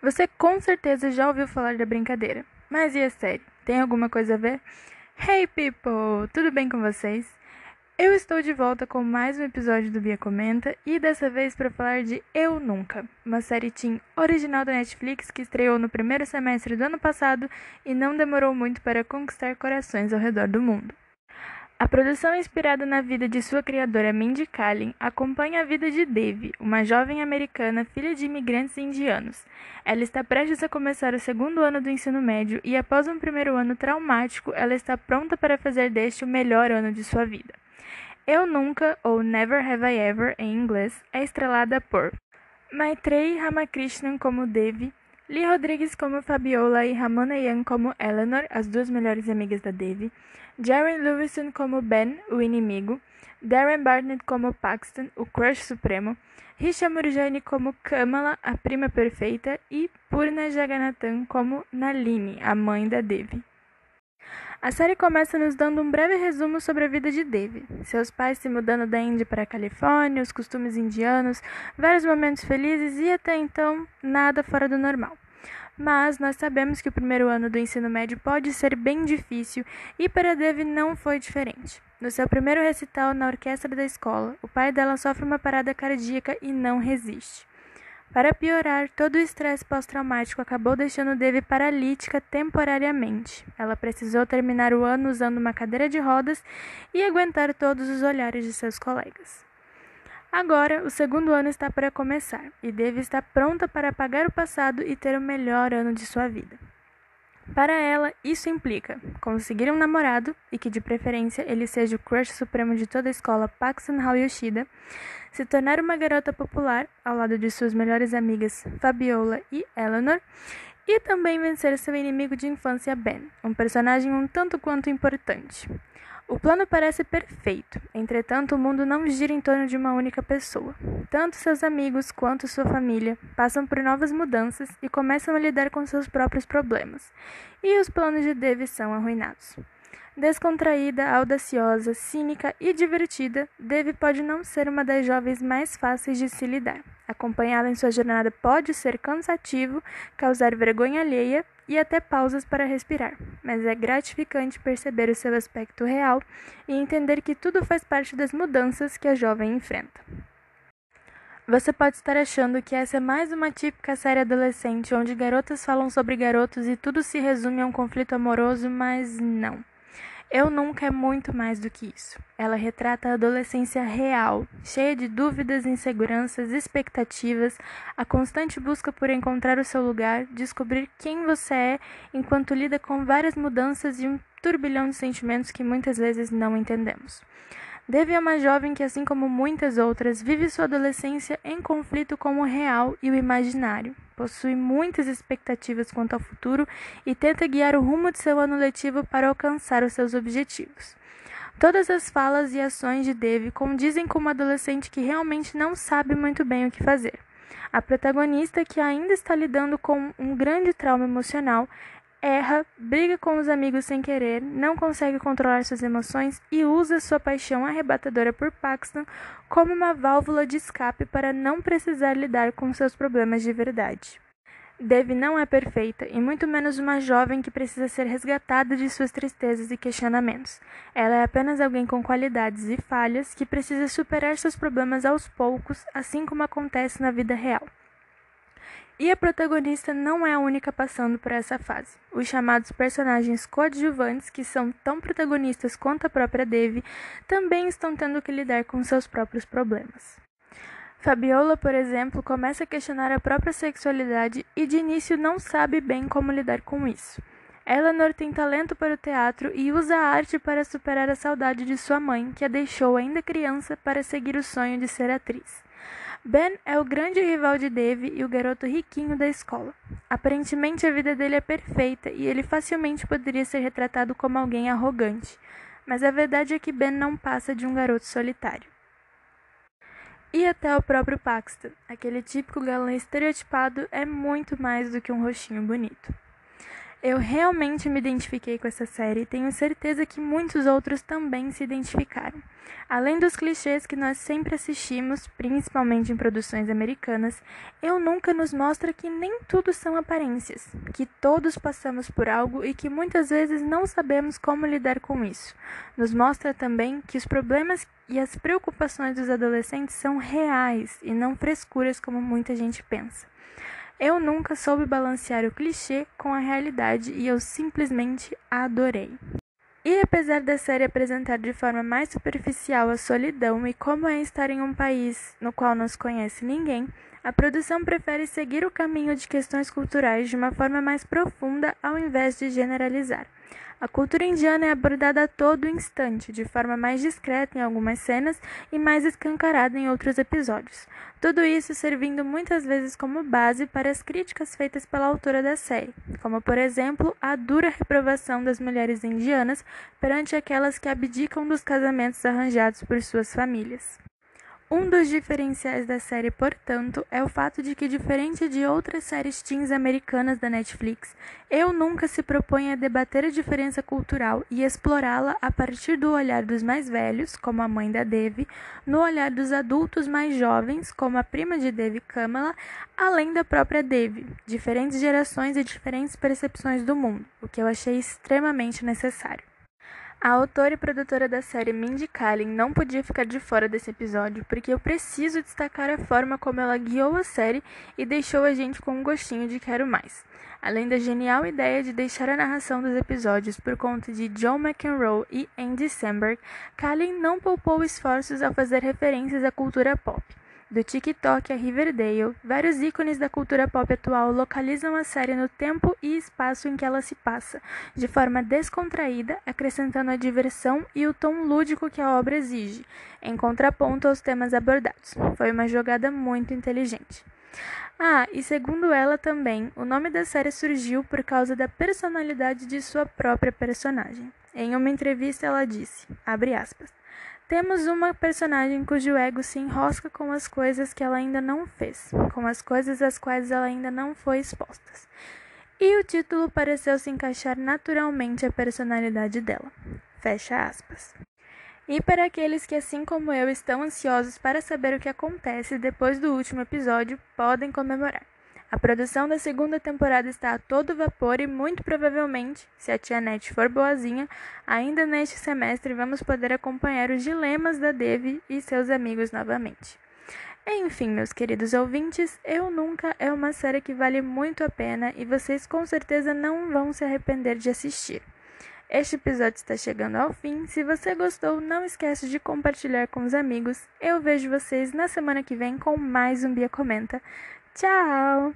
Você com certeza já ouviu falar da brincadeira, mas e a série? Tem alguma coisa a ver? Hey people, tudo bem com vocês? Eu estou de volta com mais um episódio do Bia Comenta e dessa vez para falar de Eu Nunca, uma série teen original da Netflix que estreou no primeiro semestre do ano passado e não demorou muito para conquistar corações ao redor do mundo. A produção inspirada na vida de sua criadora Mindy Kaling acompanha a vida de Devi, uma jovem americana filha de imigrantes indianos. Ela está prestes a começar o segundo ano do ensino médio e, após um primeiro ano traumático, ela está pronta para fazer deste o melhor ano de sua vida. Eu Nunca, ou Never Have I Ever em inglês, é estrelada por Maitreyi Ramakrishnan como Devi, Lee Rodrigues como Fabiola e Ramona Young como Eleanor, as duas melhores amigas da Devi, Jaren Lewison como Ben, o inimigo, Darren Barnett como Paxton, o crush supremo, Risha Murjani como Kamala, a prima perfeita, e Purna Jagannathan como Nalini, a mãe da Devi. A série começa nos dando um breve resumo sobre a vida de Devi, seus pais se mudando da Índia para a Califórnia, os costumes indianos, vários momentos felizes e até então nada fora do normal. Mas nós sabemos que o primeiro ano do ensino médio pode ser bem difícil e para Devi não foi diferente. No seu primeiro recital na orquestra da escola, o pai dela sofre uma parada cardíaca e não resiste. Para piorar, todo o estresse pós-traumático acabou deixando Devi paralítica temporariamente. Ela precisou terminar o ano usando uma cadeira de rodas e aguentar todos os olhares de seus colegas. Agora, o segundo ano está para começar e Devi está pronta para apagar o passado e ter o melhor ano de sua vida. Para ela, isso implica conseguir um namorado, e que de preferência ele seja o crush supremo de toda a escola Paxton Hall Yoshida, se tornar uma garota popular ao lado de suas melhores amigas Fabiola e Eleanor, e também vencer seu inimigo de infância Ben, um personagem um tanto quanto importante. O plano parece perfeito, entretanto, o mundo não gira em torno de uma única pessoa. Tanto seus amigos quanto sua família passam por novas mudanças e começam a lidar com seus próprios problemas, e os planos de Devi são arruinados. Descontraída, audaciosa, cínica e divertida, Devi pode não ser uma das jovens mais fáceis de se lidar. Acompanhá-la em sua jornada pode ser cansativo, causar vergonha alheia e até pausas para respirar, mas é gratificante perceber o seu aspecto real e entender que tudo faz parte das mudanças que a jovem enfrenta. Você pode estar achando que essa é mais uma típica série adolescente onde garotas falam sobre garotos e tudo se resume a um conflito amoroso, mas não. Eu Nunca é muito mais do que isso. Ela retrata a adolescência real, cheia de dúvidas, inseguranças, expectativas, a constante busca por encontrar o seu lugar, descobrir quem você é, enquanto lida com várias mudanças e um turbilhão de sentimentos que muitas vezes não entendemos. Devi é uma jovem que, assim como muitas outras, vive sua adolescência em conflito com o real e o imaginário. Possui muitas expectativas quanto ao futuro e tenta guiar o rumo de seu ano letivo para alcançar os seus objetivos. Todas as falas e ações de Devi condizem com uma adolescente que realmente não sabe muito bem o que fazer. A protagonista, que ainda está lidando com um grande trauma emocional, erra, briga com os amigos sem querer, não consegue controlar suas emoções e usa sua paixão arrebatadora por Paxton como uma válvula de escape para não precisar lidar com seus problemas de verdade. Devi não é perfeita e muito menos uma jovem que precisa ser resgatada de suas tristezas e questionamentos. Ela é apenas alguém com qualidades e falhas que precisa superar seus problemas aos poucos, assim como acontece na vida real. E a protagonista não é a única passando por essa fase. Os chamados personagens coadjuvantes, que são tão protagonistas quanto a própria Devi, também estão tendo que lidar com seus próprios problemas. Fabiola, por exemplo, começa a questionar a própria sexualidade e de início não sabe bem como lidar com isso. Eleanor tem talento para o teatro e usa a arte para superar a saudade de sua mãe, que a deixou ainda criança para seguir o sonho de ser atriz. Ben é o grande rival de Dave e o garoto riquinho da escola. Aparentemente a vida dele é perfeita e ele facilmente poderia ser retratado como alguém arrogante, mas a verdade é que Ben não passa de um garoto solitário. E até o próprio Paxton, aquele típico galã estereotipado, é muito mais do que um rostinho bonito. Eu realmente me identifiquei com essa série e tenho certeza que muitos outros também se identificaram. Além dos clichês que nós sempre assistimos, principalmente em produções americanas, Eu Nunca nos mostra que nem tudo são aparências, que todos passamos por algo e que muitas vezes não sabemos como lidar com isso. Nos mostra também que os problemas e as preocupações dos adolescentes são reais e não frescuras como muita gente pensa. Eu nunca soube balancear o clichê com a realidade e eu simplesmente adorei. E apesar da série apresentar de forma mais superficial a solidão e como é estar em um país no qual não se conhece ninguém, a produção prefere seguir o caminho de questões culturais de uma forma mais profunda ao invés de generalizar. A cultura indiana é abordada a todo instante, de forma mais discreta em algumas cenas e mais escancarada em outros episódios. Tudo isso servindo muitas vezes como base para as críticas feitas pela autora da série, como por exemplo a dura reprovação das mulheres indianas perante aquelas que abdicam dos casamentos arranjados por suas famílias. Um dos diferenciais da série, portanto, é o fato de que, diferente de outras séries teens americanas da Netflix, eu nunca se propõe a debater a diferença cultural e explorá-la a partir do olhar dos mais velhos, como a mãe da Devi, no olhar dos adultos mais jovens, como a prima de Devi Kamala, além da própria Devi, diferentes gerações e diferentes percepções do mundo, o que eu achei extremamente necessário. A autora e produtora da série Mindy Kaling não podia ficar de fora desse episódio, porque eu preciso destacar a forma como ela guiou a série e deixou a gente com um gostinho de quero mais. Além da genial ideia de deixar a narração dos episódios por conta de John McEnroe e Andy Samberg, Kaling não poupou esforços ao fazer referências à cultura pop. Do TikTok a Riverdale, vários ícones da cultura pop atual localizam a série no tempo e espaço em que ela se passa, de forma descontraída, acrescentando a diversão e o tom lúdico que a obra exige, em contraponto aos temas abordados. Foi uma jogada muito inteligente. Ah, e segundo ela também, o nome da série surgiu por causa da personalidade de sua própria personagem. Em uma entrevista ela disse, abre aspas, temos uma personagem cujo ego se enrosca com as coisas que ela ainda não fez, com as coisas às quais ela ainda não foi exposta. E o título pareceu se encaixar naturalmente à personalidade dela. Fecha aspas. E para aqueles que, assim como eu, estão ansiosos para saber o que acontece depois do último episódio, podem comemorar. A produção da segunda temporada está a todo vapor e muito provavelmente, se a tia Net for boazinha, ainda neste semestre vamos poder acompanhar os dilemas da Devi e seus amigos novamente. Enfim, meus queridos ouvintes, Eu Nunca é uma série que vale muito a pena e vocês com certeza não vão se arrepender de assistir. Este episódio está chegando ao fim. Se você gostou, não esquece de compartilhar com os amigos. Eu vejo vocês na semana que vem com mais um Bia Comenta. Tchau!